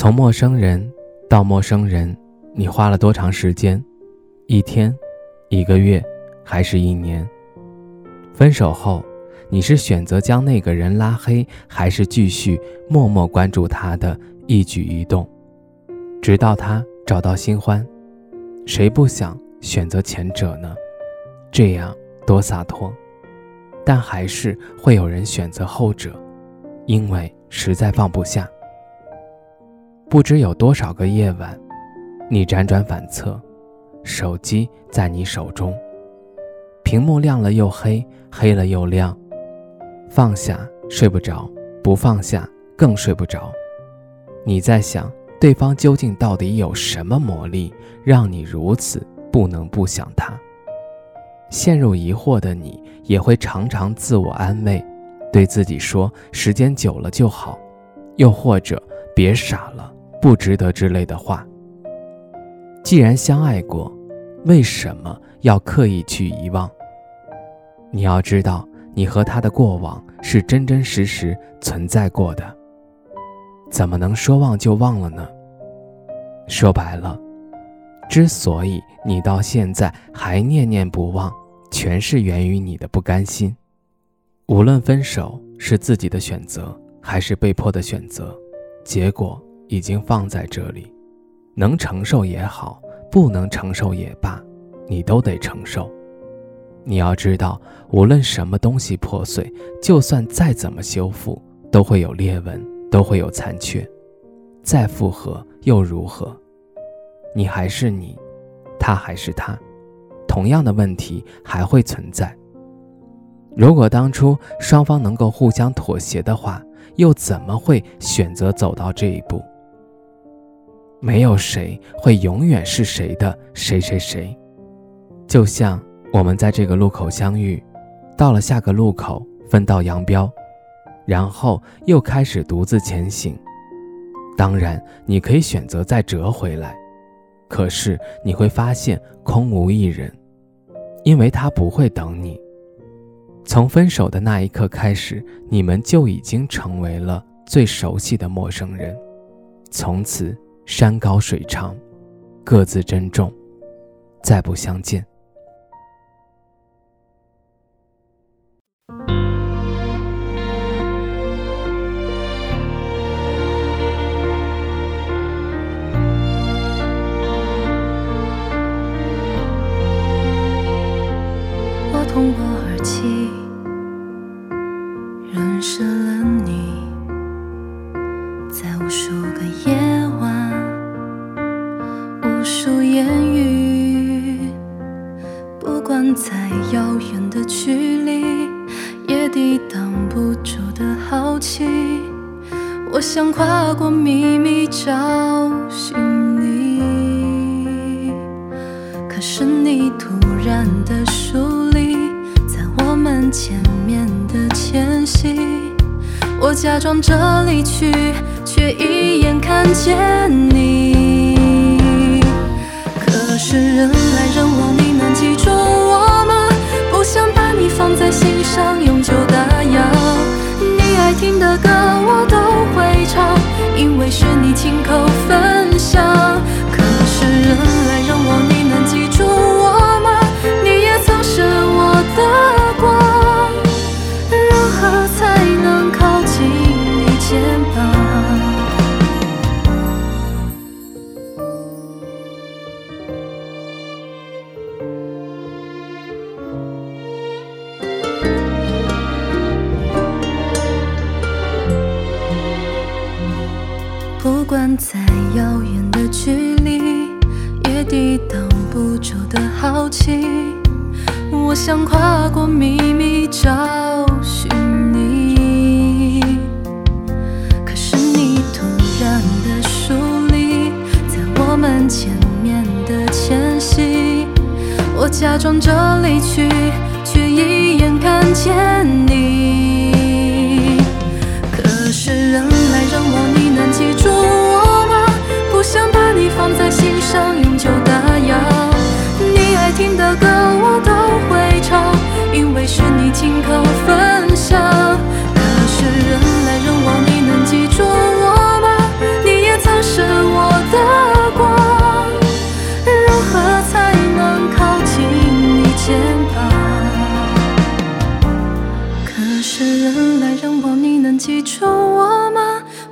从陌生人到陌生人，你花了多长时间？一天、一个月，还是一年？分手后，你是选择将那个人拉黑，还是继续默默关注他的一举一动，直到他找到新欢？谁不想选择前者呢？这样多洒脱。但还是会有人选择后者，因为实在放不下。不知有多少个夜晚，你辗转反侧，手机在你手中，屏幕亮了又黑，黑了又亮，放下睡不着，不放下更睡不着。你在想，对方究竟到底有什么魔力，让你如此不能不想他？陷入疑惑的你，也会常常自我安慰，对自己说：“时间久了就好。”又或者“别傻了。”不值得之类的话。既然相爱过，为什么要刻意去遗忘？你要知道，你和他的过往是真真实实存在过的，怎么能说忘就忘了呢？说白了，之所以你到现在还念念不忘，全是源于你的不甘心。无论分手是自己的选择，还是被迫的选择，结果。已经放在这里，能承受也好，不能承受也罢，你都得承受。你要知道，无论什么东西破碎，就算再怎么修复，都会有裂纹，都会有残缺。再复合又如何？你还是你，他还是他，同样的问题还会存在。如果当初双方能够互相妥协的话，又怎么会选择走到这一步？没有谁会永远是谁的谁谁谁，就像我们在这个路口相遇，到了下个路口分道扬镳，然后又开始独自前行。当然，你可以选择再折回来，可是你会发现空无一人，因为他不会等你。从分手的那一刻开始，你们就已经成为了最熟悉的陌生人，从此。山高水长，各自珍重，再不相见。我通过耳机认识了你，在遥远的距离，也抵挡不住的好奇。我想跨过秘密找寻你，可是你突然的疏离，在我们见面的前夕，我假装着离去，却一眼看见你。不管再遥远的距离也抵挡不住的好奇我想跨过秘密找寻你。可是你突然的疏离在我们见面的前夕我假装着离去却一眼看见你。可是人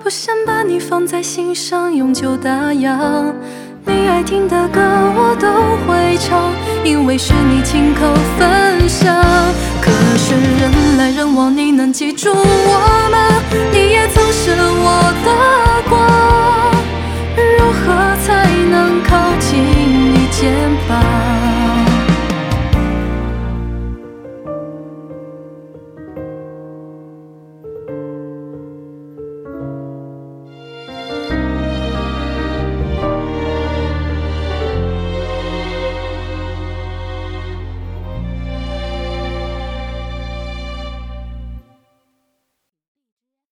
我想把你放在心上，永久打烊。你爱听的歌我都会唱，因为是你亲口分享。可是人来人往，你能记住我吗？你也曾是我。